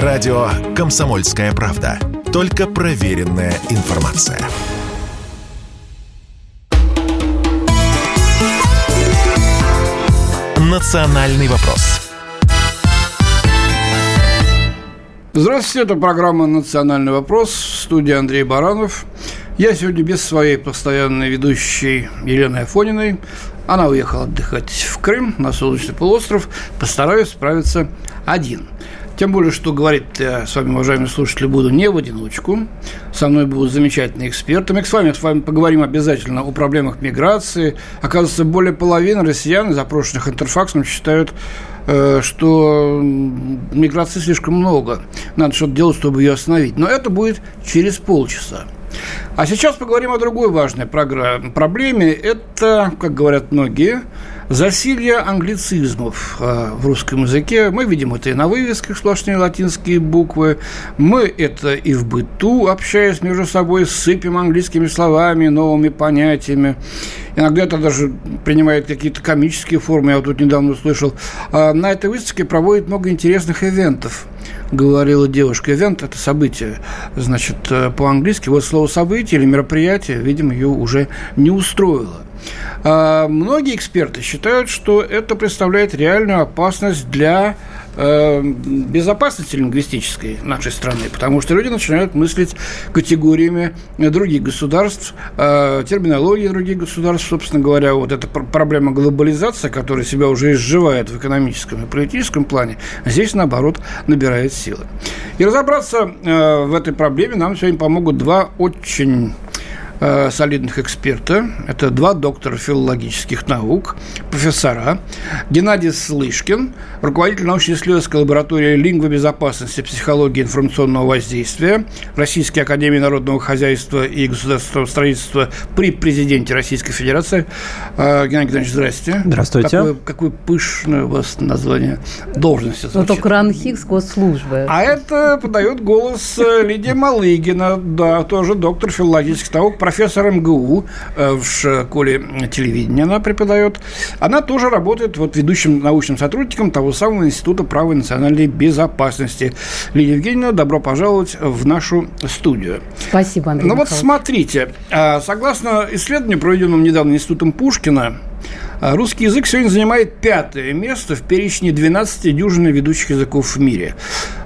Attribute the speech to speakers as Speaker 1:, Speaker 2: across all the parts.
Speaker 1: Радио «Комсомольская правда». Только проверенная информация. «Национальный вопрос».
Speaker 2: Здравствуйте, это программа «Национальный вопрос». В студии Андрей Баранов. Я сегодня без своей постоянной ведущей Елены Афониной. Она уехала отдыхать в Крым, на Солнечный полуостров. Постараюсь справиться один. Тем более, что говорить я с вами, уважаемые слушатели, буду не в одиночку. Со мной будут замечательные эксперты. Мы с вами, с вами поговорим обязательно о проблемах миграции. Оказывается, более половины россиян, запрошенных интерфаксом, считают, э, что миграции слишком много. Надо что-то делать, чтобы ее остановить. Но это будет через полчаса. А сейчас поговорим о другой важной проблеме. Это, как говорят многие, засилье англицизмов э, в русском языке. Мы видим это и на вывесках сплошные латинские буквы. Мы это и в быту, общаясь между собой, сыпем английскими словами, новыми понятиями. Иногда это даже принимает какие-то комические формы. Я вот тут недавно услышал. А на этой выставке проводят много интересных ивентов говорила девушка. Ивент – это событие, значит, э, по-английски. Вот слово «событие» или «мероприятие», видимо, ее уже не устроило. А многие эксперты считают, что это представляет реальную опасность для э, безопасности лингвистической нашей страны, потому что люди начинают мыслить категориями других государств, э, терминологии других государств, собственно говоря, вот эта проблема глобализации, которая себя уже изживает в экономическом и политическом плане, здесь, наоборот, набирает силы. И разобраться э, в этой проблеме нам сегодня помогут два очень Э, солидных эксперта. Это два доктора филологических наук, профессора. Геннадий Слышкин, руководитель научно-исследовательской лаборатории лингвобезопасности, психологии информационного воздействия Российской академии народного хозяйства и государственного строительства при президенте Российской Федерации. Э, Геннадий Геннадьевич, здрасте.
Speaker 3: Здравствуйте.
Speaker 2: Какое, какое пышное у вас название должности.
Speaker 4: Ну, только РАНХИКС госслужбы.
Speaker 2: А это подает голос э, Лидия Малыгина, да, тоже доктор филологических наук, профессор МГУ э, в школе телевидения она преподает. Она тоже работает вот ведущим научным сотрудником того самого Института права и национальной безопасности. Лидия Евгеньевна, добро пожаловать в нашу студию.
Speaker 4: Спасибо, Андрей
Speaker 2: Ну вот смотрите, а, согласно исследованию, проведенному недавно Институтом Пушкина, а, Русский язык сегодня занимает пятое место в перечне 12 дюжины ведущих языков в мире.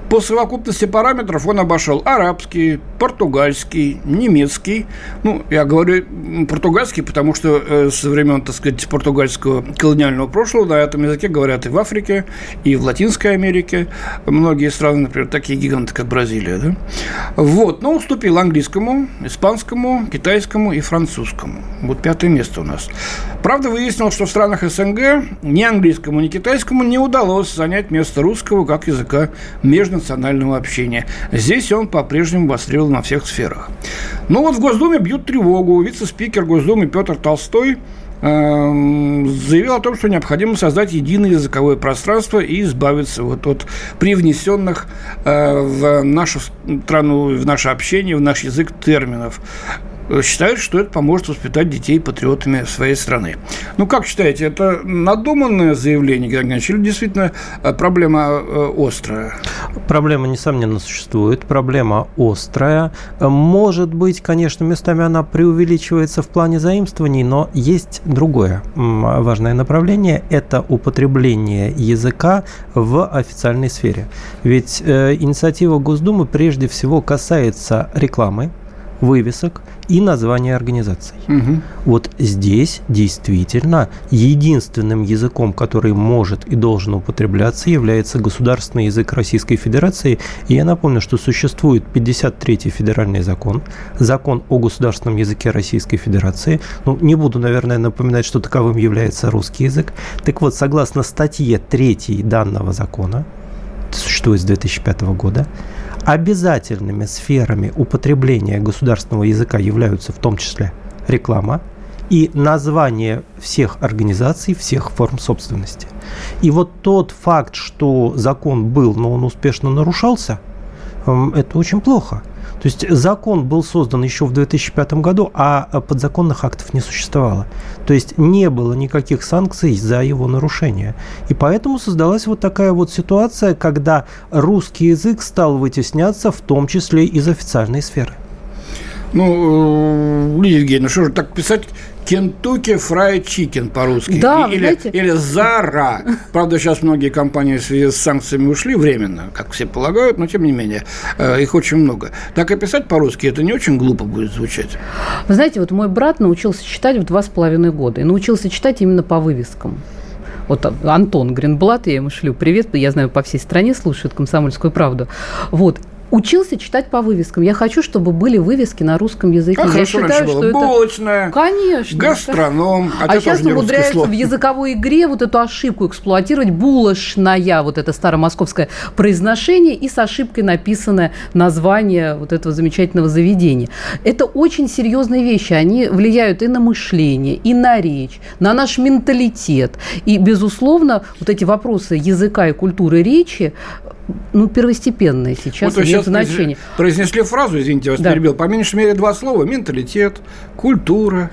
Speaker 2: По совокупности параметров он обошел арабский, португальский, немецкий. Ну, я говорю португальский, потому что э, со времен, так сказать, португальского колониального прошлого на этом языке говорят и в Африке, и в Латинской Америке. Многие страны, например, такие гиганты, как Бразилия. Да? Вот, но уступил английскому, испанскому, китайскому и французскому. Вот пятое место у нас. Правда, выяснилось, что в странах СНГ ни английскому, ни китайскому не удалось занять место русского как языка межнационального общения. Здесь он по-прежнему востребован во всех сферах. Но вот в Госдуме бьют тревогу. Вице-спикер Госдумы Петр Толстой эм, заявил о том, что необходимо создать единое языковое пространство и избавиться вот от привнесенных э, в нашу страну, в наше общение, в наш язык терминов считают, что это поможет воспитать детей патриотами своей страны. Ну, как считаете, это надуманное заявление, Геннадий или действительно э, проблема э, острая?
Speaker 3: Проблема, несомненно, существует. Проблема острая. Может быть, конечно, местами она преувеличивается в плане заимствований, но есть другое важное направление – это употребление языка в официальной сфере. Ведь э, инициатива Госдумы прежде всего касается рекламы, вывесок и названия организаций. Угу. Вот здесь действительно единственным языком, который может и должен употребляться, является государственный язык Российской Федерации. И я напомню, что существует 53-й федеральный закон, закон о государственном языке Российской Федерации. Ну, не буду, наверное, напоминать, что таковым является русский язык. Так вот, согласно статье 3 данного закона, существует с 2005 года, Обязательными сферами употребления государственного языка являются в том числе реклама и название всех организаций, всех форм собственности. И вот тот факт, что закон был, но он успешно нарушался, это очень плохо. То есть закон был создан еще в 2005 году, а подзаконных актов не существовало. То есть не было никаких санкций за его нарушение. И поэтому создалась вот такая вот ситуация, когда русский язык стал вытесняться в том числе из официальной сферы.
Speaker 2: Ну, Лидия Евгеньевна, что же так писать Кентуки Фрай Чикен по-русски.
Speaker 4: Да,
Speaker 2: или,
Speaker 4: знаете...
Speaker 2: или Зара. Правда, сейчас многие компании в связи с санкциями ушли временно, как все полагают, но тем не менее, э, их очень много. Так и писать по-русски это не очень глупо будет звучать.
Speaker 4: Вы знаете, вот мой брат научился читать в два с половиной года. И научился читать именно по вывескам. Вот Антон Гринблат, я ему шлю привет, я знаю, по всей стране слушают «Комсомольскую правду». Вот, учился читать по вывескам. Я хочу, чтобы были вывески на русском языке.
Speaker 2: А
Speaker 4: я считаю,
Speaker 2: раньше
Speaker 4: что
Speaker 2: было.
Speaker 4: это...
Speaker 2: Булочная,
Speaker 4: Конечно.
Speaker 2: гастроном.
Speaker 4: А
Speaker 2: Хотя
Speaker 4: сейчас умудряются в языковой игре вот эту ошибку эксплуатировать. Булочная, вот это старомосковское произношение, и с ошибкой написанное название вот этого замечательного заведения. Это очень серьезные вещи. Они влияют и на мышление, и на речь, на наш менталитет. И, безусловно, вот эти вопросы языка и культуры речи ну, первостепенные сейчас,
Speaker 2: Вот сейчас
Speaker 4: значение.
Speaker 2: произнесли фразу, извините, я вас
Speaker 4: Да.
Speaker 2: перебил, по меньшей мере два слова. Менталитет, культура.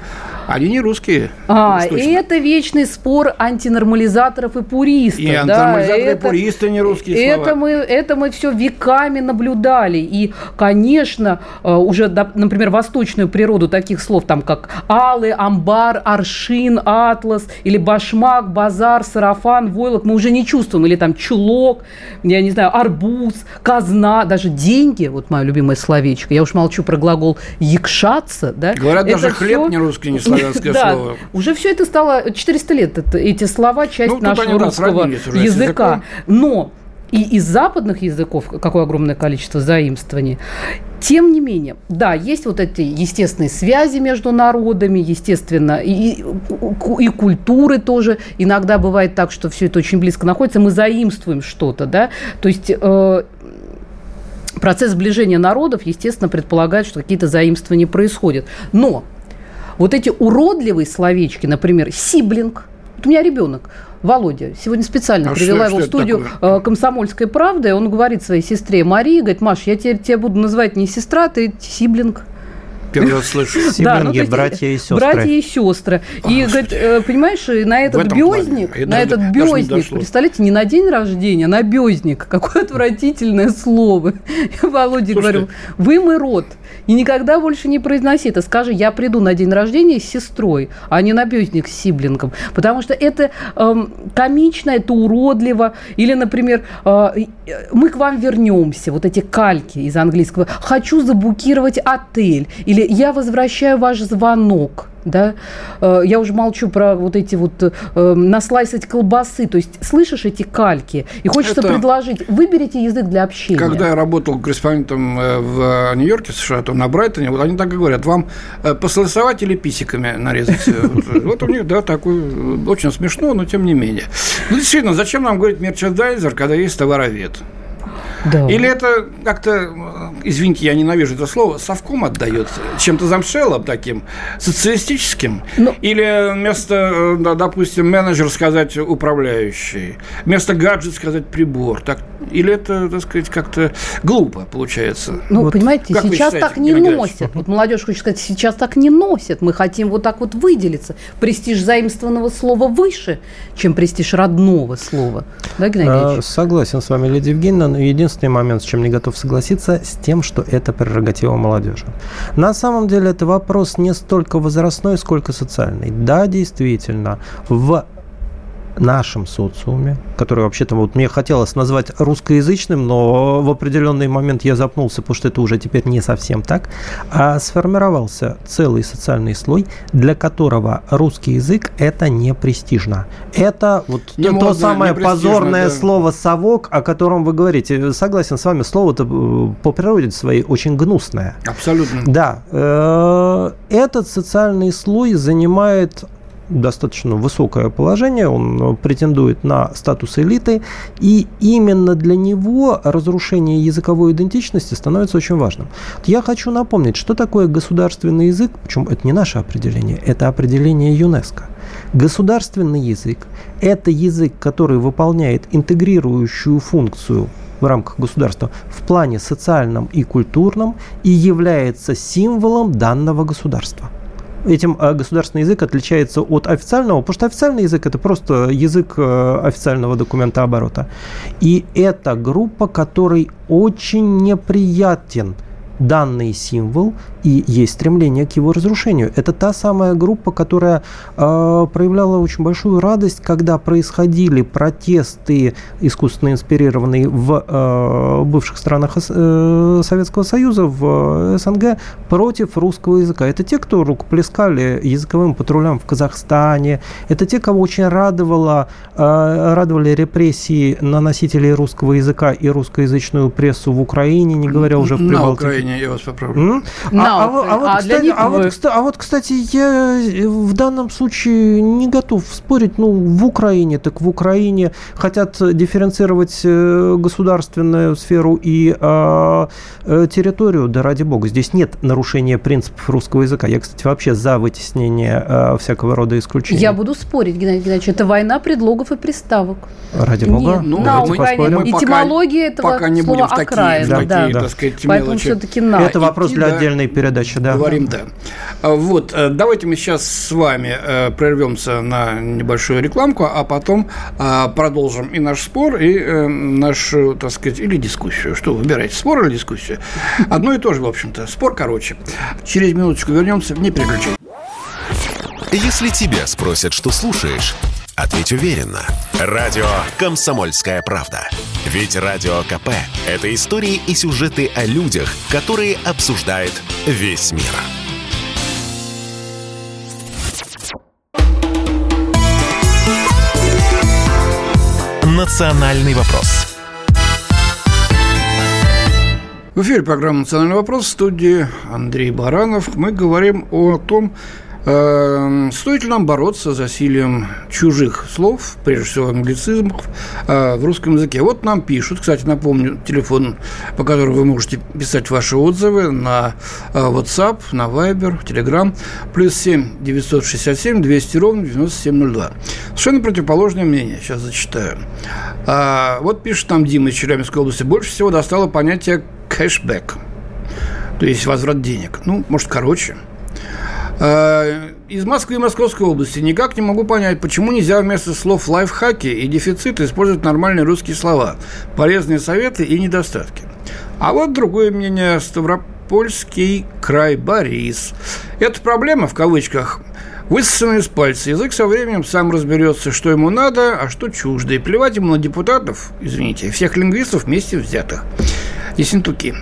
Speaker 2: Они не русские.
Speaker 4: А,
Speaker 2: уж точно.
Speaker 4: и это вечный спор антинормализаторов и пуристов.
Speaker 2: И
Speaker 4: да,
Speaker 2: антинормализаторы, и
Speaker 4: это-
Speaker 2: пуристы не русские
Speaker 4: это
Speaker 2: слова.
Speaker 4: Мы, это мы все веками наблюдали. И, конечно, э, уже, да, например, восточную природу таких слов, там, как алы, амбар, аршин, атлас, или башмак, базар, сарафан, войлок, мы уже не чувствуем. Или там чулок, я не знаю, арбуз, казна, даже деньги, вот мое любимое словечко. Я уж молчу про глагол якшаться, да.
Speaker 2: Говорят, даже хлеб
Speaker 4: всё-
Speaker 2: не русский, не славянское
Speaker 4: Да,
Speaker 2: слово.
Speaker 4: Уже все это стало 400 лет. это- эти слова часть
Speaker 2: Ну,
Speaker 4: нашего
Speaker 2: они, да,
Speaker 4: русского
Speaker 2: с
Speaker 4: языка. Но и из западных языков какое огромное количество заимствований. Тем не менее, да, есть вот эти естественные связи между народами, естественно, и, и, и культуры тоже. Иногда бывает так, что все это очень близко находится, мы заимствуем что-то, да. То есть э, процесс сближения народов, естественно, предполагает, что какие-то заимствования происходят. Но вот эти уродливые словечки, например, сиблинг. Вот у меня ребенок, Володя, сегодня специально
Speaker 2: А
Speaker 4: привела
Speaker 2: что-
Speaker 4: его в
Speaker 2: что
Speaker 4: студию
Speaker 2: такое?
Speaker 4: э, «Комсомольской правды», он говорит своей сестре Марии, говорит, Маш, я теперь тебя буду называть не сестра, ты сиблинг.
Speaker 2: Первый раз слышу.
Speaker 4: Ну, есть,
Speaker 3: братья и сестры.
Speaker 4: Братья и сестры. И, говорит, э, понимаешь, и на этот
Speaker 2: Я
Speaker 4: на этот
Speaker 2: дошло.
Speaker 4: представляете, не на день рождения, а на бёзник. Какое отвратительное слово. Я Володе говорю, вымой рот. И никогда больше не произноси это. Скажи, я приду на день рождения с сестрой, а не на бёзник с сиблингом. Потому что это эм, комично, это уродливо. Или, например, э, мы к вам вернемся. Вот эти кальки из английского. Хочу заблокировать отель. Или я возвращаю ваш звонок. Да? Э, Я уже молчу про вот эти вот э, наслайсать колбасы. То есть слышишь эти кальки и хочется
Speaker 2: Это-
Speaker 4: предложить, выберите язык для общения.
Speaker 2: Когда я работал корреспондентом э, в Нью-Йорке, США, то на Брайтоне, вот они так и говорят, вам э, послосовать или писиками нарезать? Э, Вот у них, да, такой, э, очень смешно, но тем не менее. Ну, действительно, зачем нам говорить мерчендайзер, когда есть товаровед?
Speaker 4: Да.
Speaker 2: Или это как-то, э, извините, я ненавижу это слово, совком отдает чем-то замшелым таким, социалистическим?
Speaker 4: Ну-
Speaker 2: Или вместо, э, да, допустим, менеджер сказать управляющий, вместо гаджет сказать прибор? Так, или это, так сказать, как-то глупо получается?
Speaker 4: Ну,
Speaker 3: Вот
Speaker 4: понимаете,
Speaker 2: как
Speaker 4: сейчас
Speaker 2: считаете,
Speaker 4: так не
Speaker 2: Геннадьевич?
Speaker 4: носят. Вот молодежь хочет сказать, сейчас так не носят. Мы хотим вот так вот выделиться. Престиж заимствованного слова выше, чем престиж родного слова. Да, Геннадий
Speaker 3: А? Согласен с вами, Лидия Евгеньевна, но единственный момент, с чем не готов согласиться, с тем, что это прерогатива молодежи. На самом деле это вопрос не столько возрастной, сколько социальный. Да, действительно, в нашем социуме, который вообще-то вот мне хотелось назвать русскоязычным, но в определенный момент я запнулся, потому что это уже теперь не совсем так, а сформировался целый социальный слой, для которого русский язык это не престижно. Это вот
Speaker 2: Не
Speaker 3: то, то
Speaker 2: модно,
Speaker 3: самое позорное
Speaker 2: да.
Speaker 3: слово совок, о котором вы говорите. Согласен с вами, слово-то э, по природе своей очень гнусное.
Speaker 2: Абсолютно.
Speaker 3: Да, э, этот социальный слой занимает достаточно высокое положение, он претендует на статус элиты, и именно для него разрушение языковой идентичности становится очень важным. Я хочу напомнить, что такое государственный язык, причем это не наше определение, это определение ЮНЕСКО. Государственный язык – это язык, который выполняет интегрирующую функцию в рамках государства в плане социальном и культурном и является символом данного государства этим э, государственный язык отличается от официального, потому что официальный язык это просто язык э, официального документа оборота. И это группа, которой очень неприятен данный символ и есть стремление к его разрушению. Это та самая группа, которая э, проявляла очень большую радость, когда происходили протесты, искусственно инспирированные в э, бывших странах э, Советского Союза, в СНГ, против русского языка. Это те, кто рукоплескали языковым патрулям в Казахстане, это те, кого очень радовало, э, радовали репрессии на носителей русского языка и русскоязычную прессу в Украине, не говоря уже в Прибалтике.
Speaker 2: Украине, я вас поправлю.
Speaker 3: А, а, а, вот, а, кстати, вот, кстати, я в данном случае не готов спорить. Ну, в Украине, так в Украине хотят дифференцировать э, государственную сферу и э, территорию, да ради бога. Здесь нет нарушения принципов русского языка. Я, кстати, вообще за вытеснение э, всякого рода исключений.
Speaker 4: Я буду спорить, Геннадий Геннадьевич, это война предлогов и приставок.
Speaker 3: Ради бога.
Speaker 4: Нет, ну, на мы, Этимология этого
Speaker 2: пока не слова будем в такие, окраин.
Speaker 3: Да, такие, да, так сказать, Поэтому мелочи. все-таки на. Это вопрос для да, отдельной передачи, да.
Speaker 2: Говорим, да. А, вот, э, давайте мы сейчас с вами э, прервемся на небольшую рекламку, а потом а, продолжим и наш спор, и э, нашу, так сказать, или дискуссию. Что, выбирайте, спор или дискуссию? Одно и то же, в общем-то. Спор короче. Через минуточку вернемся, не переключайтесь.
Speaker 1: Если тебя спросят, что слушаешь, ответь уверенно. Радио «Комсомольская правда». Ведь Радио КП – это истории и сюжеты о людях, которые обсуждает весь мир. «Национальный вопрос».
Speaker 2: В эфире программа «Национальный вопрос» в студии Андрей Баранов. Мы говорим о том, стоит ли нам бороться с засилием чужих слов, прежде всего англицизмов, э, в русском языке? Вот нам пишут, кстати, напомню, телефон, по которому вы можете писать ваши отзывы на э, WhatsApp, на Viber, Telegram, плюс 7 967 200 ровно 9702. Совершенно противоположное мнение, сейчас зачитаю. А, вот пишет нам Дима из Челябинской области, больше всего достало понятие кэшбэк, то есть возврат денег. Ну, может, короче – Э, из Москвы и Московской области никак не могу понять, почему нельзя вместо слов лайфхаки и дефицит использовать нормальные русские слова, полезные советы и недостатки. А вот другое мнение Ставропольский край Борис. Это проблема, в кавычках, высосанная из пальца. Язык со временем сам разберется, что ему надо, а что чуждо. И плевать ему на депутатов, извините, всех лингвистов вместе взятых. Ессентуки.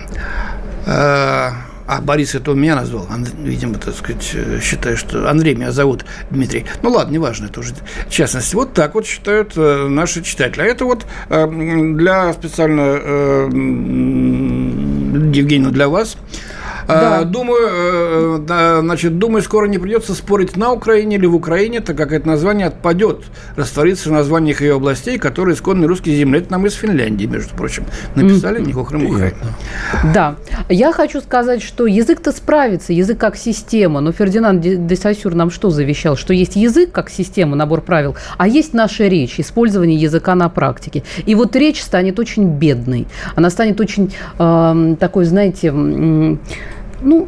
Speaker 2: А Борис это у меня назвал. Видимо, так сказать, э, считаю, что Андрей меня зовут Дмитрий. Ну ладно, неважно, это уже частность. Вот так вот считают э, наши читатели. А это вот э, для специально Евгения, для вас да. А, думаю, э, э, значит, думаю, скоро не придется спорить на Украине или в Украине, так как это название отпадет, растворится в названиях ее областей, которые исконные русские земли. Это нам из Финляндии, между прочим, написали mm. Нико Хрымухай.
Speaker 4: Да. Я хочу сказать, что язык-то справится, язык как система. Но Фердинанд де Сассюр нам что завещал? Что есть язык как система, набор правил, а есть наша речь, использование языка на практике. И вот речь станет очень бедной. Она станет очень э, такой, знаете, ну,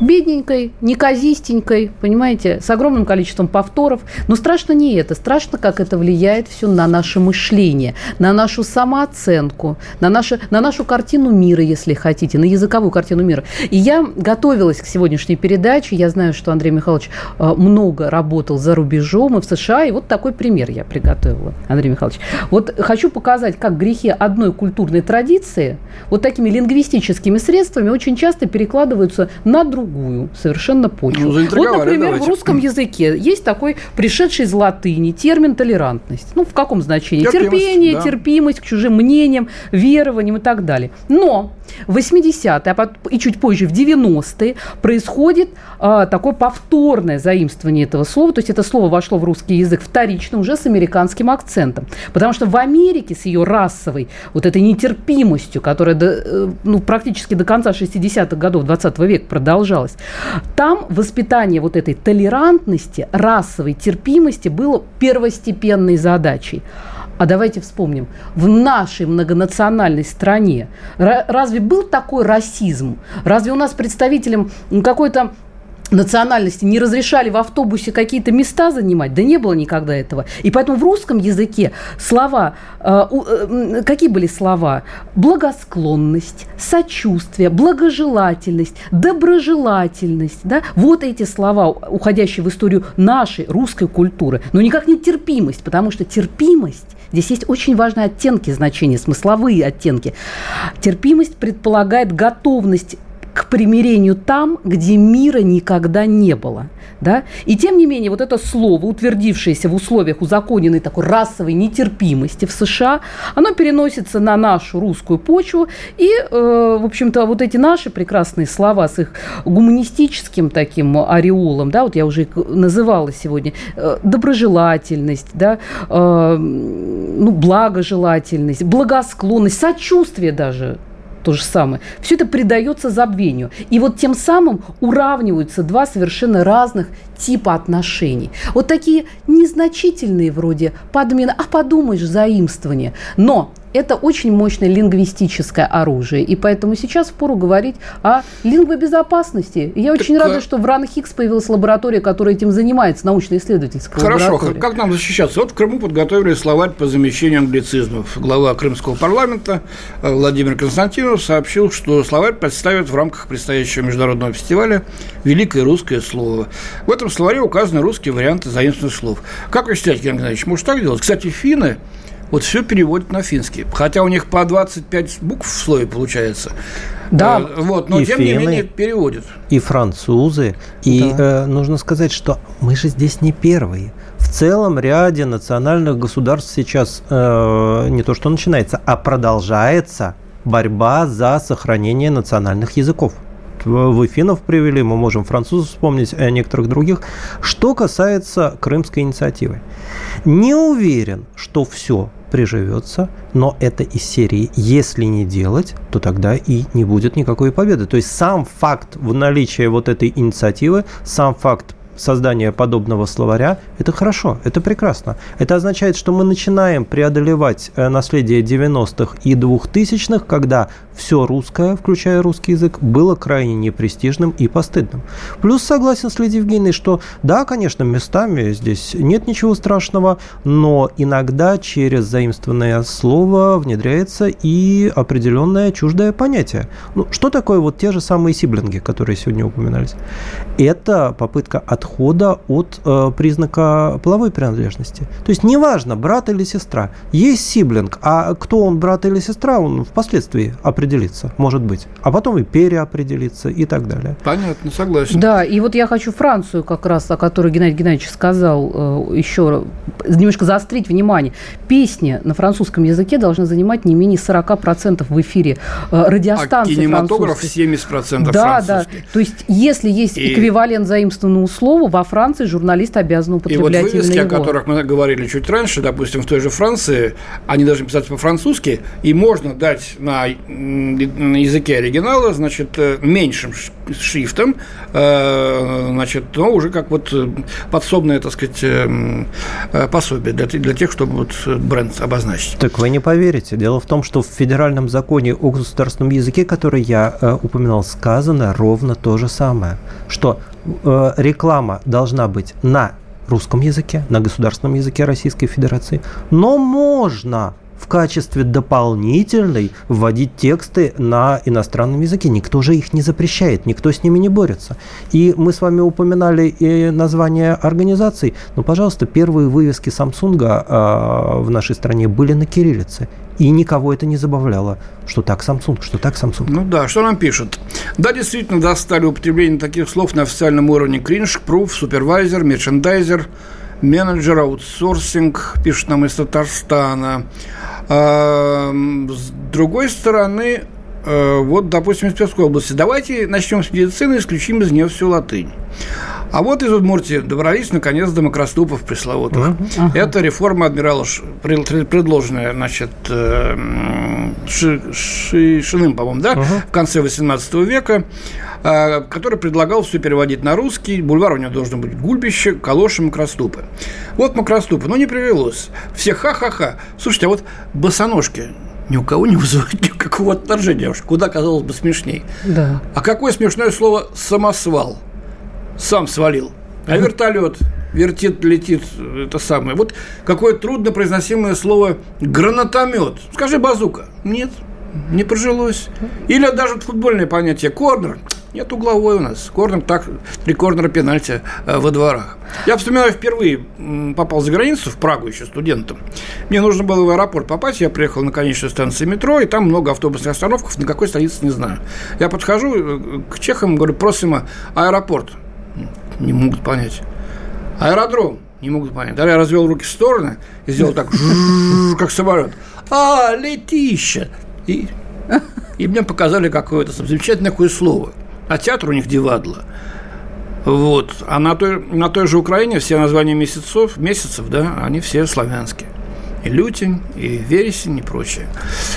Speaker 4: бедненькой, неказистенькой, понимаете, с огромным количеством повторов. Но страшно не это. Страшно, как это влияет все на наше мышление, на нашу самооценку, на, наше, на нашу картину мира, если хотите, на языковую картину мира. И я готовилась к сегодняшней передаче. Я знаю, что Андрей Михайлович э, много работал за рубежом и в США. И вот такой пример я приготовила, Андрей Михайлович. Вот хочу показать, как грехи одной культурной традиции вот такими лингвистическими средствами очень часто перекладываются на другую другую совершенно почву.
Speaker 2: Ну,
Speaker 4: вот, например,
Speaker 2: давайте.
Speaker 4: в русском языке есть такой пришедший из латыни термин толерантность. Ну, в каком значении?
Speaker 2: Терпимость,
Speaker 4: Терпение,
Speaker 2: да.
Speaker 4: терпимость к чужим мнениям, верованиям и так далее. Но в 80-е, а и чуть позже, в 90-е, происходит а, такое повторное заимствование этого слова. То есть это слово вошло в русский язык вторично, уже с американским акцентом. Потому что в Америке с ее расовой вот этой нетерпимостью, которая до, э, ну, практически до конца 60-х годов 20 века продолжалась, там воспитание вот этой толерантности, расовой терпимости было первостепенной задачей. А давайте вспомним, в нашей многонациональной стране ра- разве был такой расизм? Разве у нас представителям какой-то национальности не разрешали в автобусе какие-то места занимать? Да не было никогда этого. И поэтому в русском языке слова, э, э, какие были слова? Благосклонность, сочувствие, благожелательность, доброжелательность. Да? Вот эти слова, уходящие в историю нашей русской культуры. Но никак не терпимость, потому что терпимость Здесь есть очень важные оттенки значения, смысловые оттенки. Терпимость предполагает готовность к примирению там, где мира никогда не было. Да? И тем не менее, вот это слово, утвердившееся в условиях узаконенной такой расовой нетерпимости в США, оно переносится на нашу русскую почву. И, э, в общем-то, вот эти наши прекрасные слова с их гуманистическим таким ореолом, да, вот я уже их называла сегодня, э, доброжелательность, да, э, ну, благожелательность, благосклонность, сочувствие даже, то же самое. Все это придается забвению. И вот тем самым уравниваются два совершенно разных типа отношений. Вот такие незначительные вроде подмены, а подумаешь, заимствование. Но это очень мощное лингвистическое оружие. И поэтому сейчас впору говорить о лингвобезопасности. И я очень
Speaker 2: Так,
Speaker 4: рада,
Speaker 2: а-
Speaker 4: что в РАН-ХИКС появилась лаборатория, которая этим занимается, научно-исследовательская
Speaker 2: Хорошо,
Speaker 4: лаборатория.
Speaker 2: как, нам защищаться? Вот в Крыму подготовили словарь по замещению англицизмов. Глава Крымского парламента э, Владимир Константинов сообщил, что словарь представят в рамках предстоящего международного фестиваля «Великое русское слово». В этом словаре указаны русские варианты заимствованных слов. Как вы считаете, Геннадий Геннадьевич, может так делать? Кстати, финны вот все переводят на финский. Хотя у них по 25 букв в слове получается.
Speaker 4: Да.
Speaker 2: Э, Вот, но
Speaker 3: И
Speaker 2: тем не
Speaker 3: финны.
Speaker 2: менее переводят.
Speaker 3: и французы. И э, нужно сказать, что мы же здесь не первые. В целом ряде национальных государств сейчас э, не то что начинается, а продолжается борьба за сохранение национальных языков. Вы финнов привели, мы можем французов вспомнить, э, некоторых других. Что касается крымской инициативы. Не уверен, что все приживется, но это из серии «если не делать, то тогда и не будет никакой победы». То есть сам факт в наличии вот этой инициативы, сам факт создания подобного словаря, это хорошо, это прекрасно. Это означает, что мы начинаем преодолевать э, наследие 90-х и 2000-х, когда все русское, включая русский язык, было крайне непрестижным и постыдным. Плюс согласен с Лидией Евгеньевной, что да, конечно, местами здесь нет ничего страшного, но иногда через заимствованное слово внедряется и определенное чуждое понятие. Ну, что такое вот те же самые сиблинги, которые сегодня упоминались? Это попытка отхода от э, признака половой принадлежности. То есть неважно, брат или сестра. Есть сиблинг, а кто он, брат или сестра, он впоследствии определится, может быть. А потом и переопределится и так далее.
Speaker 2: Понятно, согласен.
Speaker 4: Да, и вот я хочу Францию как раз, о которой Геннадий Геннадьевич сказал, э, еще немножко заострить внимание. Песни на французском языке должны занимать не менее 40% в эфире э,
Speaker 2: А
Speaker 4: радиостанций
Speaker 2: кинематограф
Speaker 4: французских.
Speaker 2: 70%
Speaker 4: Да, да.
Speaker 2: французский.
Speaker 4: То есть, если есть
Speaker 2: И-
Speaker 4: эквивалент заимствованному слову, во Франции журналист обязан
Speaker 2: И вот
Speaker 4: употреблять
Speaker 2: вывески,
Speaker 4: именно
Speaker 2: о
Speaker 4: его.
Speaker 2: которых мы говорили чуть раньше, допустим, в той же Франции, они должны писать по-французски, и можно дать на языке оригинала, значит, э, меньшим шрифтом, э, значит, но уже как вот э, подсобное, так сказать, пособие для, для тех, чтобы вот бренд обозначить.
Speaker 3: Так вы не поверите. Дело в том, что в федеральном законе о государственном языке, который я упоминал, сказано ровно то же самое, что реклама должна быть на русском языке, на государственном языке Российской Федерации, но можно в качестве дополнительной вводить тексты на иностранном языке. Никто же их не запрещает, никто с ними не борется. И мы с вами упоминали и название организаций. Ну, пожалуйста, первые вывески Samsung э, в нашей стране были на кириллице. И никого это не забавляло. Что так Samsung, что так Samsung.
Speaker 2: Ну да, что нам пишут? Да, действительно, достали употребление таких слов на официальном уровне. Кринж, пруф, супервайзер, мерчендайзер, менеджер, аутсорсинг, пишет нам из Татарстана. С другой стороны, вот, допустим, из Тверской области. Давайте начнем с медицины, исключим из нее всю латынь. А вот из Удмуртии добрались, наконец, до макроступов пресловутых. Uh-huh. Это реформа адмирала, предложенная, значит, э, Ши, Ши, Шиным, по-моему, да, uh-huh. в конце 18 века, э, который предлагал все переводить на русский. Бульвар у него должен быть Гульбище, Калоши, Макроступы. Вот Макроступы, но не привелось. Все ха-ха-ха. Слушайте, а вот босоножки, ни у кого не вызывает никакого отторжения. Уж куда, казалось бы, смешней. Да. А какое смешное слово «самосвал»? сам свалил. А вертолет вертит, летит, это самое. Вот какое трудно произносимое слово гранатомет. Скажи базука. Нет, не прожилось. Или даже футбольное понятие корнер. Нет, угловой у нас. Корнер так, три корнера пенальти э, во дворах. Я вспоминаю, впервые попал за границу, в Прагу еще студентом. Мне нужно было в аэропорт попасть. Я приехал на конечную станцию метро, и там много автобусных остановок, на какой столице не знаю. Я подхожу э, к чехам, говорю, просим аэропорт не могут понять. Аэродром не могут понять. Тогда я развел руки в стороны и сделал так, как самолет. А, летище! И, и мне показали какое-то замечательное такое слово. А театр у них Дивадло. Вот. А на той, на той же Украине все названия месяцев, месяцев, да, они все славянские и лютень, и вересень, и прочее.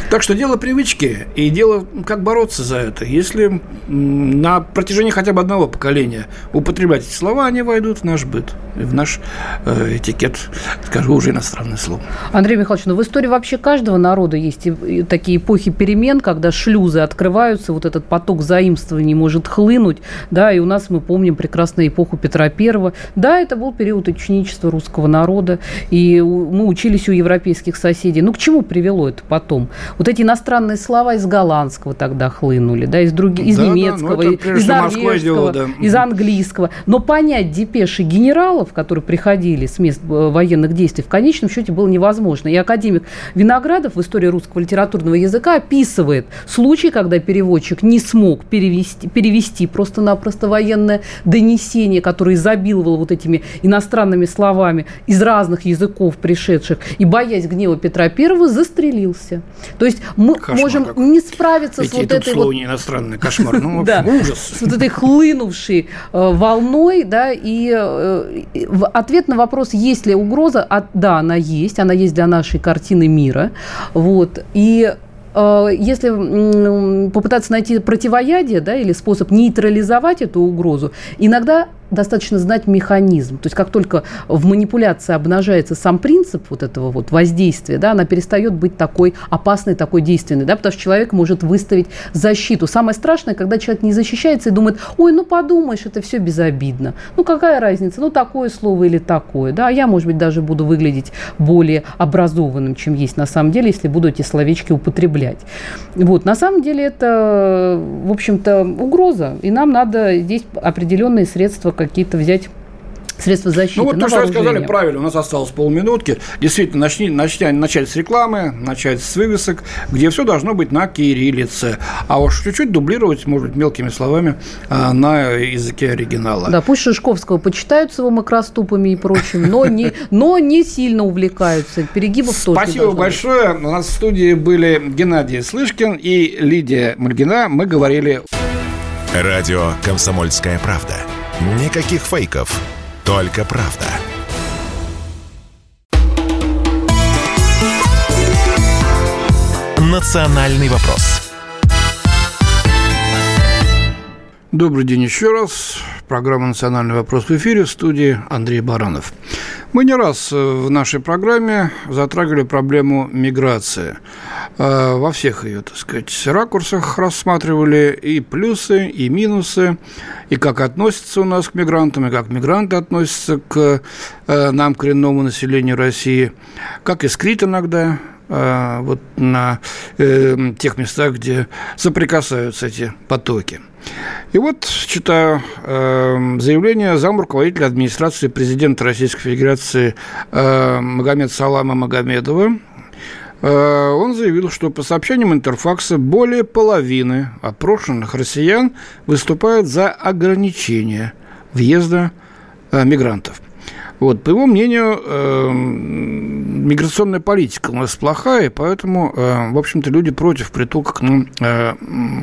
Speaker 2: Так что дело привычки, и дело, как бороться за это. Если на протяжении хотя бы одного поколения употреблять эти слова, они войдут в наш быт, в наш э, этикет, скажу уже иностранное слово.
Speaker 4: Андрей Михайлович, ну в истории вообще каждого народа есть и такие эпохи перемен, когда шлюзы открываются, вот этот поток заимствований может хлынуть, да, и у нас мы помним прекрасную эпоху Петра Первого. Да, это был период ученичества русского народа, и мы учились у евро европейских соседей. Ну, к чему привело это потом? Вот эти иностранные слова из голландского тогда хлынули, да, из, других, из да, немецкого, да, ну, из норвежского, да. из английского. Но понять депеши генералов, которые приходили с мест э, военных действий, в конечном счете было невозможно. И академик Виноградов в истории русского литературного языка описывает случай, когда переводчик не смог перевести, перевести просто-напросто военное донесение, которое изобиловало вот этими иностранными словами из разных языков пришедших, и боялся боясь гнева Петра Первого, застрелился. То есть мы кошмар можем какой. не справиться Эти, с вот этой
Speaker 2: слово вот... не иностранное, кошмар, ну да, ужас.
Speaker 4: С вот этой хлынувшей э, волной, да, и э, ответ на вопрос, есть ли угроза, да, она есть, она есть для нашей картины мира, вот, и э, если попытаться найти противоядие да, или способ нейтрализовать эту угрозу, иногда достаточно знать механизм. То есть как только в манипуляции обнажается сам принцип вот этого вот воздействия, да, она перестает быть такой опасной, такой действенной, да, потому что человек может выставить защиту. Самое страшное, когда человек не защищается и думает, ой, ну подумаешь, это все безобидно. Ну какая разница, ну такое слово или такое, да, я, может быть, даже буду выглядеть более образованным, чем есть на самом деле, если буду эти словечки употреблять. Вот, на самом деле это, в общем-то, угроза, и нам надо здесь определенные средства, какие-то взять средства защиты.
Speaker 2: Ну вот то, что вы сказали, правильно, у нас осталось полминутки. Действительно, начни, начни, начать с рекламы, начать с вывесок, где все должно быть на кириллице. А уж чуть-чуть дублировать, может быть, мелкими словами а, на языке оригинала.
Speaker 4: Да, пусть Шишковского почитают с его макроступами и прочим, но не, но не сильно увлекаются. Перегибов
Speaker 2: тоже Спасибо большое. Быть. У нас в студии были Геннадий Слышкин и Лидия Мальгина. Мы говорили...
Speaker 1: Радио «Комсомольская правда». Никаких фейков, только правда. «Национальный вопрос».
Speaker 2: Добрый день еще раз. Программа «Национальный вопрос» в эфире в студии Андрей Баранов. Мы не раз э, в нашей программе затрагивали проблему миграции. Э, во всех ее, так сказать, ракурсах рассматривали и плюсы, и минусы, и как относятся у нас к мигрантам, и как мигранты относятся к э, нам, коренному населению России, как искрит иногда вот на э, тех местах, где соприкасаются эти потоки. И вот читаю э, заявление зам руководителя администрации президента Российской Федерации э, Магомед Салама Магомедова. Э, он заявил, что по сообщениям Интерфакса более половины опрошенных россиян выступают за ограничение въезда э, мигрантов. Вот, по его мнению, э, миграционная политика у нас плохая, поэтому, э, в общем-то, люди против притока к нам э,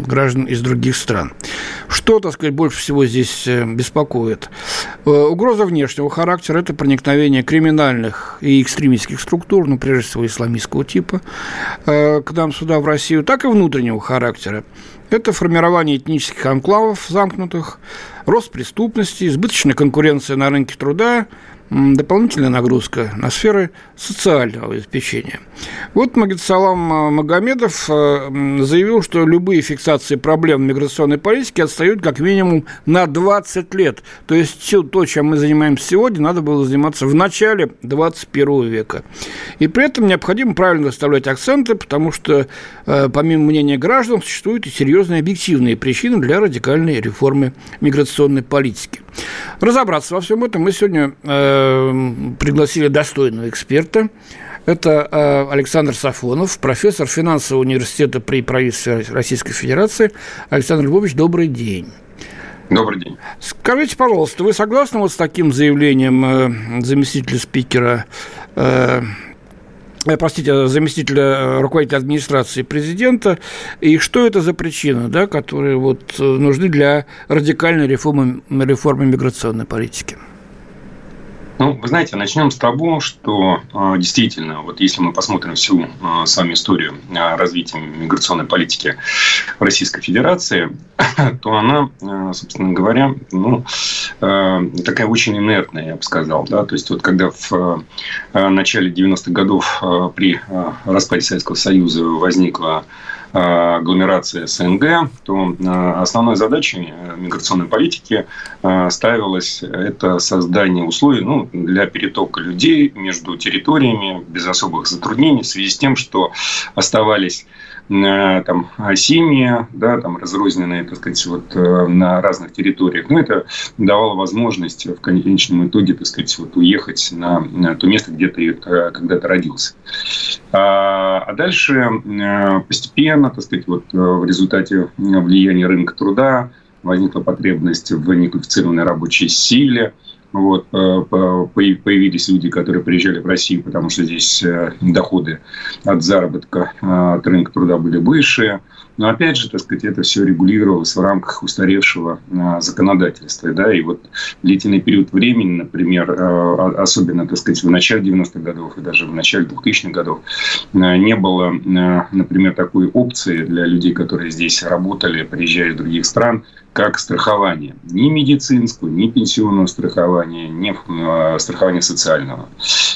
Speaker 2: граждан из других стран. Что, так сказать, больше всего здесь э, беспокоит? Э, угроза внешнего характера – это проникновение криминальных и экстремистских структур, ну, прежде всего, исламистского типа, э, к нам сюда, в Россию, так и внутреннего характера. Это формирование этнических анклавов замкнутых, рост преступности, избыточная конкуренция на рынке труда – дополнительная нагрузка на сферы социального обеспечения. Вот Магитсалам э, Магомедов э, заявил, что любые фиксации проблем миграционной политики отстают как минимум на 20 лет. То есть все то, чем мы занимаемся сегодня, надо было заниматься в начале 21 века. И при этом необходимо правильно расставлять акценты, потому что, э, помимо мнения граждан, существуют и серьезные объективные причины для радикальной реформы миграционной политики. Разобраться во всем этом мы сегодня э, пригласили достойного эксперта. Это э, Александр Сафонов, профессор финансового университета при правительстве Российской Федерации. Александр Львович, добрый день.
Speaker 5: Добрый день.
Speaker 2: Скажите, пожалуйста, вы согласны вот с таким заявлением э, заместителя спикера Э, простите, заместителя э, руководителя администрации президента, и что это за причины, да, которые вот э, нужны для радикальной реформы, реформы миграционной политики?
Speaker 5: Ну, вы знаете, начнем с того, что э, действительно, вот если мы посмотрим всю э, с вами историю э, развития миграционной политики Российской Федерации, то она, собственно говоря, ну, такая очень инертная, я бы сказал. Да? То есть, вот когда в начале 90-х годов при распаде Советского Союза возникла агломерации СНГ, то э, основной задачей э, миграционной политики ставилось это создание условий ну, для перетока людей между территориями без особых затруднений в связи с тем, что оставались там, семьи, да, там, разрозненные, так сказать, вот, на разных территориях. Но ну, это давало возможность в конечном итоге, так сказать, вот, уехать на, на то место, где ты когда-то родился. А, а дальше постепенно, так сказать, вот, в результате влияния рынка труда возникла потребность в неквалифицированной рабочей силе – вот, э, появились люди, которые приезжали в Россию, потому что здесь э, доходы от заработка, э, от рынка труда были выше. Но опять же, так сказать, это все регулировалось в рамках устаревшего законодательства. Да? И вот длительный период времени, например, особенно, так сказать, в начале 90-х годов и даже в начале 2000-х годов, не было, например, такой опции для людей, которые здесь работали, приезжали из других стран – как страхование. Ни медицинского, ни пенсионного страхования, ни страхования социального.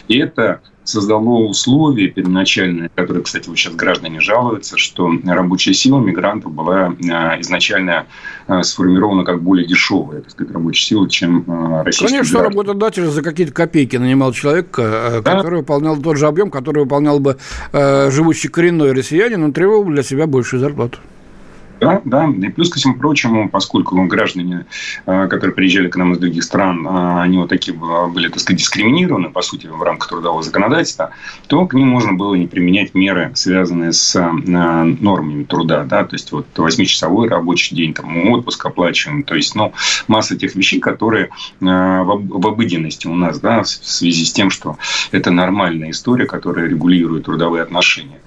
Speaker 5: И это создало условия первоначальные, которые, кстати, вот сейчас граждане жалуются, что рабочая сила мигрантов была э, изначально э, сформирована как более дешевая, так сказать, рабочая сила, чем российская.
Speaker 2: Конечно, граждан. работодатель за какие-то копейки нанимал человека, да? который выполнял тот же объем, который выполнял бы живущий коренной россиянин, но требовал для себя большую зарплату.
Speaker 5: Да, да. И плюс ко всему прочему, поскольку граждане, а, которые приезжали к нам из других стран, а, они вот такие были, так сказать, дискриминированы, по сути, в рамках трудового законодательства, то к ним можно было не применять меры, связанные с нормами труда. Да? То есть, вот 8-часовой рабочий день, там, отпуск оплачиваем. То есть, ну, масса тех вещей, которые в обыденности у нас, да, в связи с тем, что это нормальная история, которая регулирует трудовые отношения.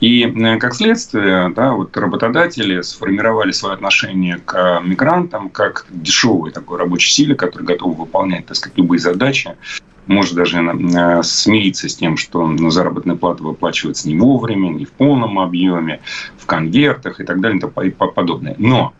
Speaker 5: И как следствие, да, вот работодатели сформировали свое отношение к мигрантам как к дешевой такой рабочей силе, которая готова выполнять, так сказать, любые задачи, может даже э, смириться с тем, что заработная плата выплачивается не вовремя, не в полном объеме, в конвертах и так далее и тому подобное. Но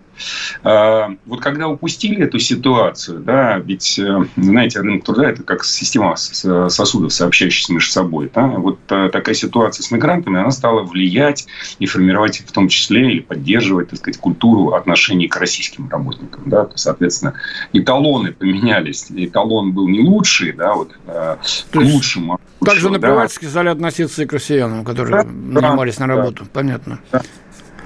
Speaker 5: вот когда упустили эту ситуацию, да, ведь, э, знаете, рынок труда – это как система сосудов, сообщающихся между собой. Да? Вот э, такая ситуация с мигрантами, она стала влиять и формировать в том числе или поддерживать, так сказать, культуру отношений к российским работникам. Да? То, соответственно, эталоны поменялись. Эталон был не лучший, да, вот, э, к лучшему.
Speaker 2: Также наплевательски да. стали относиться и к россиянам, которые да, нанимались да, на работу. Да. Понятно. Да.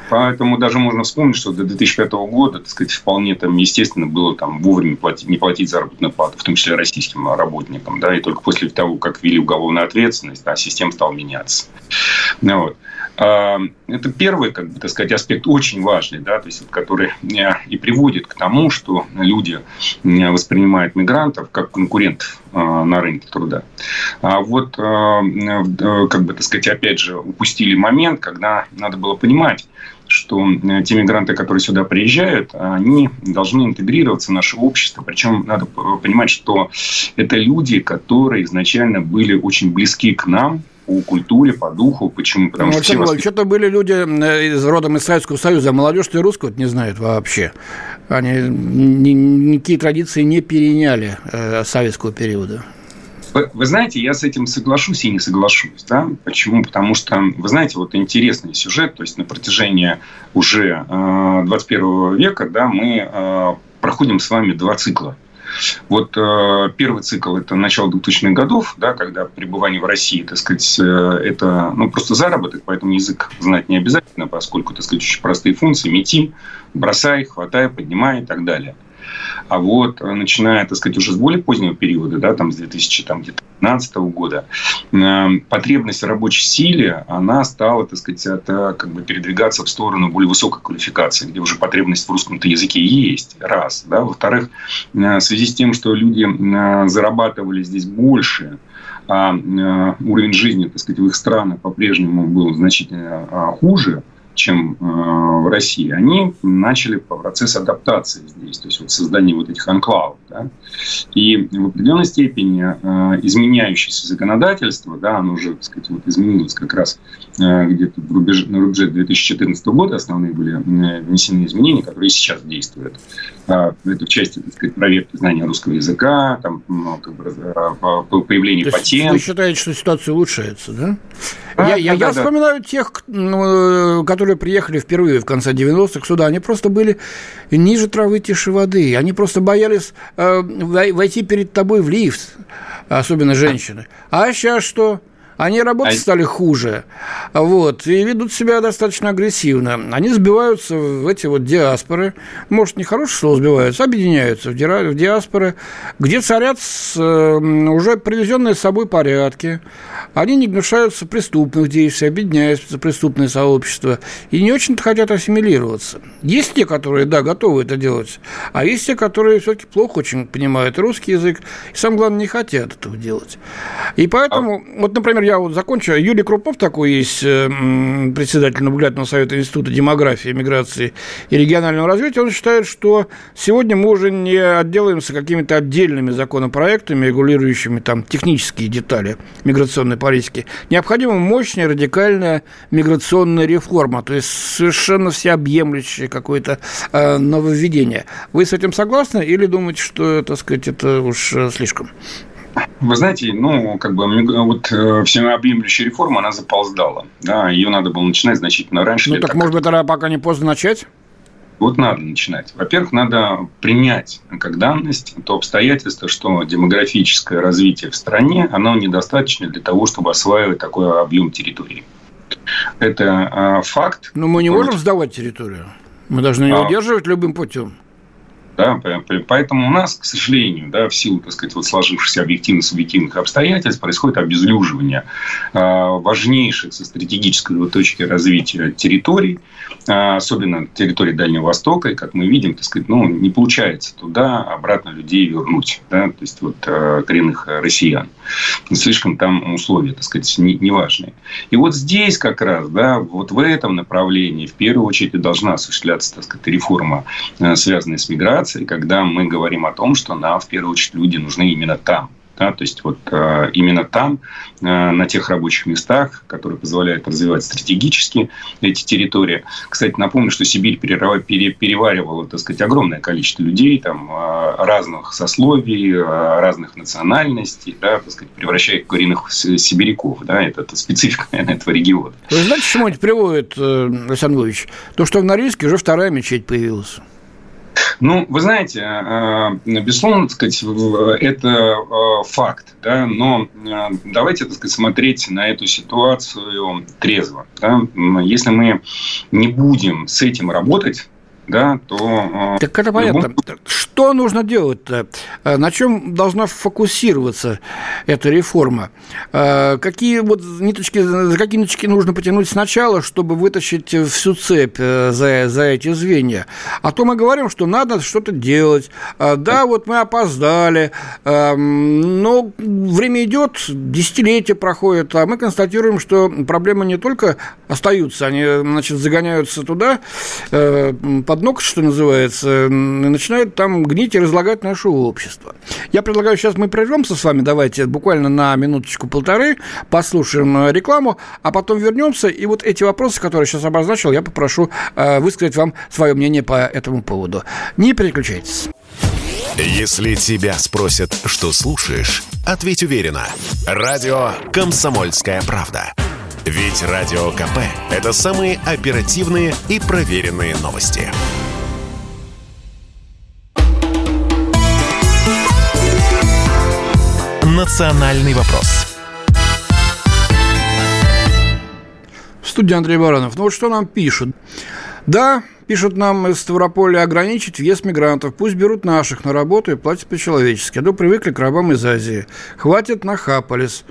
Speaker 5: Поэтому даже можно вспомнить, что до 2005 года, так сказать, вполне там естественно было там вовремя платить, не платить заработную плату, в том числе российским работникам, да, и только после того, как ввели уголовную ответственность, да, система стала меняться. Ну, вот. А, это первый, как бы, так сказать, аспект очень важный, да, то есть, который э, и приводит к тому, что люди э, воспринимают мигрантов как конкурентов э, на рынке труда. А вот, как бы, так сказать, опять же, упустили момент, когда надо было понимать, что те мигранты, которые сюда приезжают, они должны интегрироваться в наше общество. Причем надо понимать, что это люди, которые изначально были очень близки к нам, по культуре, по духу. Почему? Потому ну,
Speaker 2: что все воспит... Что-то были люди из родом из Советского Союза, молодежь-то и русского не знает вообще. Они ни, никакие традиции не переняли э, советского периода.
Speaker 5: Вы, вы знаете, я с этим соглашусь и не соглашусь. Да? Почему? Потому что, вы знаете, вот интересный сюжет, то есть на протяжении уже э, 21 века да, мы э, проходим с вами два цикла. Вот э, первый цикл – это начало 2000-х годов, да, когда пребывание в России, так сказать, э, это ну, просто заработок, поэтому язык знать не обязательно, поскольку, так сказать, очень простые функции – мети, бросай, хватай, поднимай и так далее – а вот э, начиная, так сказать, уже с более позднего периода, да, там с 2015 года, э, потребность в рабочей силе, она стала, так сказать, это, как бы передвигаться в сторону более высокой квалификации, где уже потребность в русском языке есть, раз. Да. Во-вторых, э, в связи с тем, что люди зарабатывали здесь больше, а уровень жизни, так сказать, в их странах по-прежнему был значительно хуже, чем э, в России, они начали процесс адаптации здесь, то есть вот создание вот этих анклавов. Да? И в определенной степени э, изменяющееся законодательство, да, оно уже так сказать, вот изменилось как раз э, где-то в рубеж, на рубеже 2014 года, основные были внесены изменения, которые сейчас действуют. А, это в части так сказать, проверки знания русского языка, там, ну, как бы, появление патентов.
Speaker 2: Вы считаете, что ситуация улучшается, да? А, я, да, я, да, вспоминаю да. тех, ну, которые приехали впервые в конце 90-х сюда. Они просто были ниже травы, тише воды. Они просто боялись э, войти перед тобой в лифт, особенно женщины. А сейчас что? Они работать а... стали хуже, вот, и ведут себя достаточно агрессивно. Они сбиваются в эти вот диаспоры, может, не хорошее слово сбиваются, объединяются в, ди... в диаспоры, где царят с, уже привезенные с собой порядки. Они не гнушаются преступных действий, объединяются в преступное сообщество и не очень-то хотят ассимилироваться. Есть те, которые, да, готовы это делать, а есть те, которые все-таки плохо очень понимают русский язык и, самое главное, не хотят этого делать. И поэтому, а... вот, например, я вот закончу. Юрий Крупов такой есть, э, председатель наблюдательного совета Института демографии, миграции и регионального развития. Он считает, что сегодня мы уже не отделаемся какими-то отдельными законопроектами, регулирующими там технические детали миграционной политики. Необходима мощная, радикальная миграционная реформа, то есть совершенно всеобъемлющее какое-то э, нововведение. Вы с этим согласны или думаете, что, так сказать, это уж э, слишком?
Speaker 5: Вы знаете, ну, как бы вот э, всеобъемлющая реформа, она заполздала. Да, ее надо было начинать значительно раньше.
Speaker 2: Ну, так, может быть, тогда пока не поздно начать?
Speaker 5: Вот надо начинать. Во-первых, надо принять как данность то обстоятельство, что демографическое развитие в стране, оно недостаточно для того, чтобы осваивать такой объем территории. Это э, факт.
Speaker 2: Но мы не можем сдавать территорию. Мы должны ее а... удерживать любым путем.
Speaker 5: Да? Поэтому у нас, к сожалению, да, в силу так сказать, вот сложившихся объективно-субъективных обстоятельств происходит обезлюживание а, важнейших со стратегической точки развития территорий, а, особенно территории Дальнего Востока. И, как мы видим, так сказать, ну, не получается туда обратно людей вернуть, да, то есть вот а, коренных россиян. Слишком там условия, так сказать, неважные. И вот здесь как раз, да, вот в этом направлении в первую очередь должна осуществляться, так сказать, реформа, связанная с миграцией, когда мы говорим о том, что нам в первую очередь люди нужны именно там. Да, то есть вот э, именно там, э, на тех рабочих местах, которые позволяют развивать стратегически эти территории. Кстати, напомню, что Сибирь переваривала, так сказать, огромное количество людей, там, э, разных сословий, разных национальностей, да, так сказать, превращая их в коренных сибиряков. Да, это, это специфика, наверное, этого региона.
Speaker 2: Вы знаете, к чему это приводит, Александр Львович? То, что в Норильске уже вторая мечеть появилась.
Speaker 5: Ну, вы знаете, э, э, безусловно, так сказать, это э, факт, да, но давайте, так сказать, смотреть на эту ситуацию трезво. Да? Если мы не будем с этим работать, да, то...
Speaker 2: Так это понятно. Любом... Что нужно делать-то? На чем должна фокусироваться эта реформа? Какие вот ниточки, за какие ниточки нужно потянуть сначала, чтобы вытащить всю цепь за, за эти звенья? А то мы говорим, что надо что-то делать. Да, вот мы опоздали, но время идет, десятилетия проходят, а мы констатируем, что проблемы не только остаются, они, значит, загоняются туда, по под ног, что называется, начинают там гнить и разлагать наше общество. Я предлагаю, сейчас мы прервемся с вами, давайте буквально на минуточку-полторы, послушаем э, рекламу, а потом вернемся, и вот эти вопросы, которые я сейчас обозначил, я попрошу э, высказать вам свое мнение по этому поводу. Не переключайтесь.
Speaker 1: Если тебя спросят, что слушаешь, ответь уверенно. Радио «Комсомольская правда». Ведь Радио КП – это самые оперативные и проверенные новости. «Национальный вопрос»
Speaker 2: В студии Андрей Баранов. Ну вот что нам пишут. Да, пишут нам из Ставрополя, ограничить въезд мигрантов. Пусть берут наших на работу и платят по-человечески. А то привыкли к рабам из Азии. Хватит, нахапались.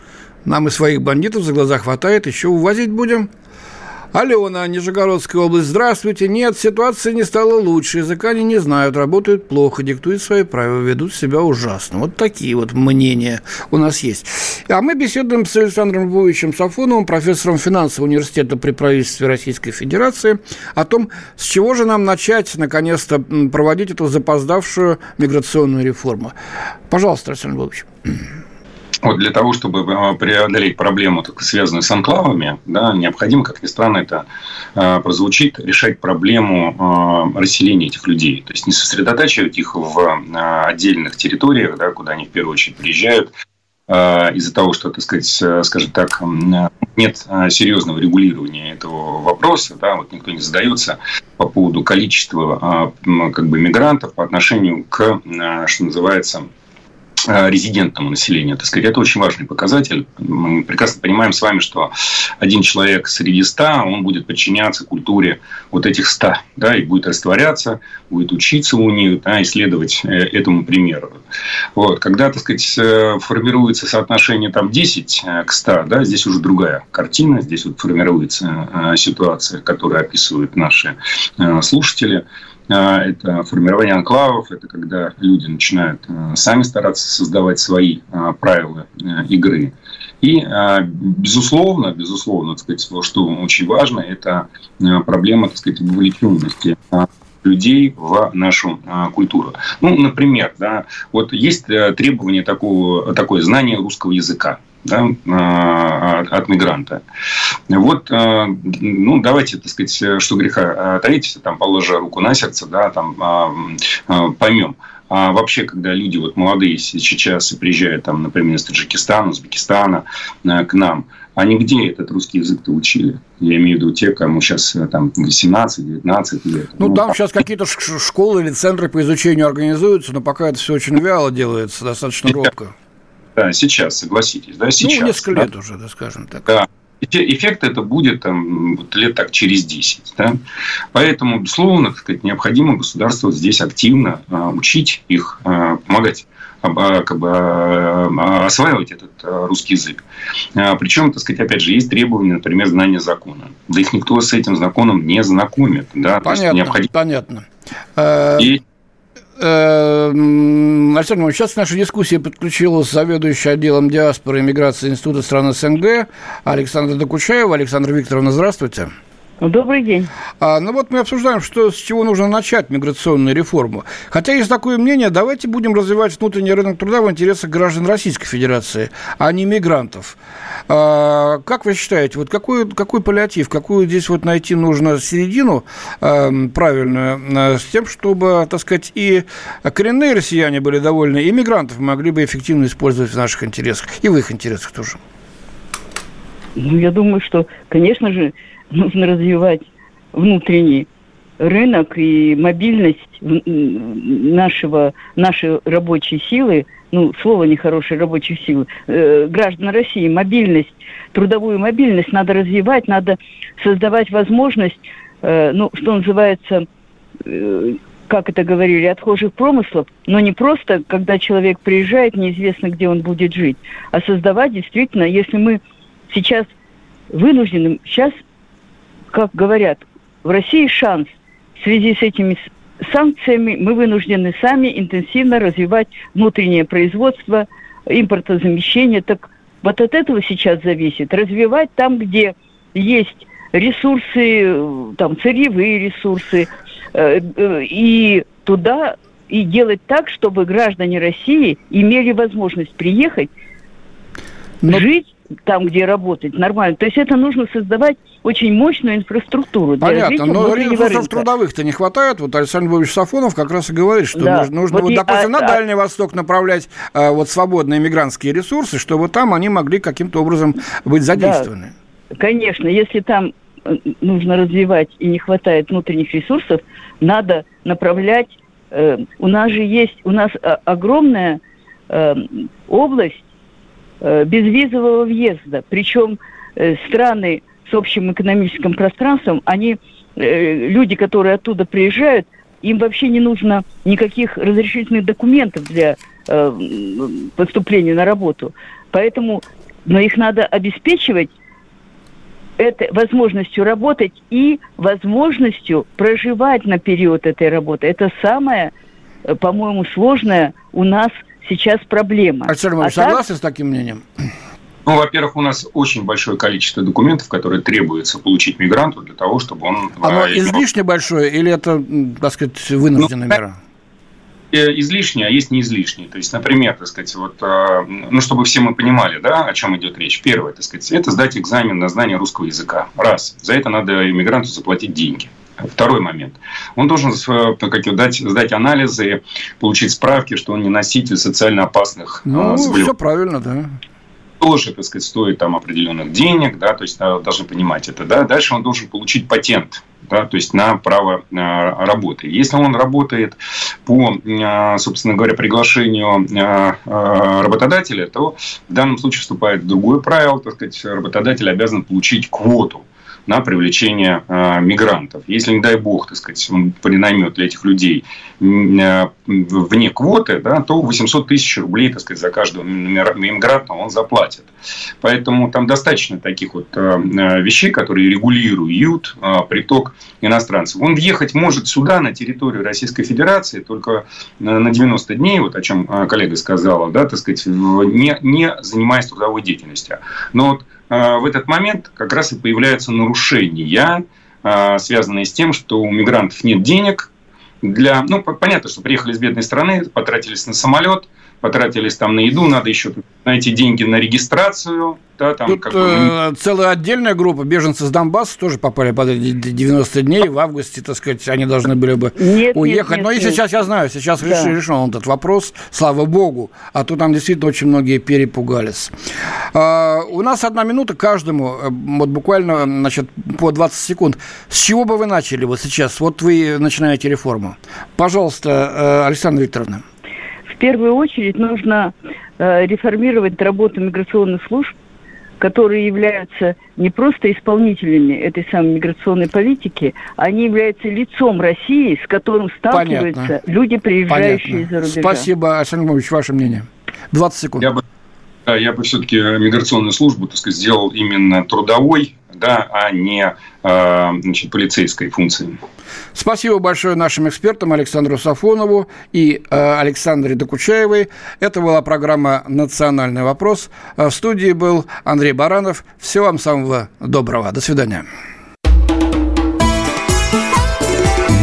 Speaker 2: Нам и своих бандитов за глаза хватает, еще увозить будем. Алена, Нижегородская область. Здравствуйте. Нет, ситуация не стала лучше. Языка они не знают, работают плохо, диктуют свои правила, ведут себя ужасно. Вот такие вот мнения у нас есть. А мы беседуем с Александром Львовичем Сафоновым, профессором финансового университета при правительстве Российской Федерации, о том, с чего же нам начать, наконец-то, проводить эту запоздавшую миграционную реформу. Пожалуйста, Александр Львович.
Speaker 5: Вот для того, чтобы э, преодолеть проблему, связанную с анклавами, да, необходимо, как ни странно это э, прозвучит, решать проблему э, расселения этих людей. То есть не сосредотачивать их в отдельных территориях, да, куда они в первую очередь приезжают, из-за того, что, так сказать, скажем так, нет серьезного регулирования этого вопроса, да, вот никто не задается по поводу количества как бы, мигрантов по отношению к, что называется, резидентному населению. Так сказать, это очень важный показатель. Мы прекрасно понимаем с вами, что один человек среди ста, он будет подчиняться культуре вот этих ста, да, и будет растворяться, будет учиться у них, да, исследовать э, этому примеру. Вот. Когда, так сказать, э, формируется соотношение там 10 к 100, да, здесь уже другая картина, здесь вот формируется ситуация, которую описывают наши слушатели. А, это формирование анклавов, это когда люди начинают а, сами стараться создавать свои а, правила игры. И, безусловно, безусловно, так сказать, что очень важно, это проблема, так сказать, вовлеченности людей в нашу культуру. Ну, например, да, вот есть э, требование такого, такое знание русского языка да, а, от мигранта. Вот, а, ну, давайте, так сказать, что греха таить, там, положа руку на сердце, да, там, а, поймем. А вообще, когда люди вот молодые сейчас приезжают, там, например, из Таджикистана, Узбекистана к нам, они где этот русский язык-то учили? Я имею в виду те, кому сейчас э, там 18-19 лет.
Speaker 2: Ну, ну, там сейчас какие-то школы или центры по изучению организуются, но пока это все очень вяло делается, достаточно робко.
Speaker 5: Да, сейчас, согласитесь, да, сейчас.
Speaker 2: Ну, несколько
Speaker 5: да?
Speaker 2: лет уже, да, скажем так.
Speaker 5: Да. Эффект это будет там, вот, лет так через 10. Да? Поэтому, безусловно, так сказать, необходимо государство здесь активно а, учить их, а, помогать а, как бы, а, осваивать этот а, русский язык. А, причем, так сказать, опять же, есть требования, например, знания закона. Да их никто с этим законом не знакомит. Да?
Speaker 2: Понятно, необходимо... понятно. И Эм, Александр сейчас к нашей дискуссии подключилась заведующая отделом диаспоры и миграции Института стран СНГ Александра Докучаева. Александра Викторовна, здравствуйте.
Speaker 6: Добрый день.
Speaker 2: А, ну вот мы обсуждаем, что, с чего нужно начать миграционную реформу. Хотя есть такое мнение, давайте будем развивать внутренний рынок труда в интересах граждан Российской Федерации, а не мигрантов. А, как вы считаете, вот какой, какой паллиатив, какую здесь вот найти нужно середину а, правильную, а, с тем, чтобы, так сказать, и коренные россияне были довольны, и мигрантов могли бы эффективно использовать в наших интересах, и в их интересах тоже?
Speaker 6: Ну, я думаю, что, конечно же, нужно развивать внутренний рынок и мобильность нашего, нашей рабочей силы, ну, слово нехорошее, рабочей силы, э, граждан России, мобильность, трудовую мобильность надо развивать, надо создавать возможность, э, ну, что называется, э, как это говорили, отхожих промыслов, но не просто, когда человек приезжает, неизвестно, где он будет жить, а создавать действительно, если мы сейчас вынуждены, сейчас как говорят, в России шанс. В связи с этими санкциями мы вынуждены сами интенсивно развивать внутреннее производство, импортозамещение. Так вот от этого сейчас зависит. Развивать там, где есть ресурсы, там, сырьевые ресурсы, э, э, и туда и делать так, чтобы граждане России имели возможность приехать, Но... жить там, где работать нормально. То есть это нужно создавать очень мощную инфраструктуру. Для
Speaker 2: Понятно, но ресурсов трудовых-то не хватает. Вот Александр Львович Сафонов как раз и говорит, что да. нужно, нужно вот, вот, допустим, а, на а... Дальний Восток направлять а, вот свободные мигрантские ресурсы, чтобы там они могли каким-то образом быть задействованы.
Speaker 6: Да, конечно, если там э, нужно развивать и не хватает внутренних ресурсов, надо направлять. Э, у нас же есть, у нас а, огромная э, область безвизового въезда, причем э, страны с общим экономическим пространством, они, э, люди, которые оттуда приезжают, им вообще не нужно никаких разрешительных документов для э, поступления на работу. Поэтому, но их надо обеспечивать это возможностью работать и возможностью проживать на период этой работы. Это самое, э, по-моему, сложное у нас сейчас проблема.
Speaker 2: Александр а согласен так... с таким мнением?
Speaker 5: Ну, во-первых, у нас очень большое количество документов, которые требуется получить мигранту для того, чтобы он...
Speaker 2: Оно а, излишне большое или это, так сказать, вынужденная ну, мера?
Speaker 5: Э, излишнее, а есть не излишнее. То есть, например, так сказать, вот, э, ну, чтобы все мы понимали, да, о чем идет речь. Первое, так сказать, это сдать экзамен на знание русского языка. Раз. За это надо иммигранту заплатить деньги. Второй момент. Он должен э, как, дать, сдать анализы, получить справки, что он не носитель социально опасных
Speaker 2: ну, заболеваний. все правильно, да
Speaker 5: тоже, так сказать, стоит там определенных денег, да, то есть должны понимать это, да. Дальше он должен получить патент, да, то есть на право э, работы. Если он работает по, э, собственно говоря, приглашению э, работодателя, то в данном случае вступает другое правило, так сказать, работодатель обязан получить квоту на привлечение э, мигрантов. Если, не дай бог, так сказать, он принаймет для этих людей э, вне квоты, да, то 800 тысяч рублей, так сказать, за каждого мигранта он заплатит. Поэтому там достаточно таких вот э, вещей, которые регулируют приток иностранцев. Он въехать может сюда, на территорию Российской Федерации, только на 90 дней, вот о чем коллега сказала, да, так сказать, не, не занимаясь трудовой деятельностью. Но вот Э, в этот момент как раз и появляются нарушения, э, связанные с тем, что у мигрантов нет денег для... Ну, понятно, что приехали из бедной страны, потратились на самолет, потратились там на еду, надо еще найти деньги на регистрацию,
Speaker 2: да, там Тут э, целая отдельная группа беженцев с Донбасса тоже попали под эти 90 дней. В августе, так сказать, они должны были бы нет, уехать. Нет, Но нет, и сейчас, я знаю, сейчас да. решен этот вопрос, слава богу. А то там действительно очень многие перепугались. А, у нас одна минута каждому, э, вот буквально, значит, по 20 секунд. С чего бы вы начали вот сейчас? Вот вы начинаете реформу. Пожалуйста, э, Александра Викторовна.
Speaker 6: В первую очередь нужно э, реформировать работу миграционных служб, которые являются не просто исполнителями этой самой миграционной политики, они являются лицом России, с которым сталкиваются Понятно. люди, приезжающие из-за рубежа.
Speaker 2: Спасибо, Александр Львович, ваше мнение. 20 секунд.
Speaker 5: Я бы, я бы все-таки миграционную службу так сказать, сделал именно трудовой, да, а не э, значит, полицейской функции.
Speaker 2: Спасибо большое нашим экспертам Александру Сафонову и э, Александре Докучаевой. Это была программа «Национальный вопрос». Э, в студии был Андрей Баранов. Всего вам самого доброго. До свидания.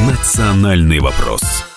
Speaker 1: «Национальный вопрос»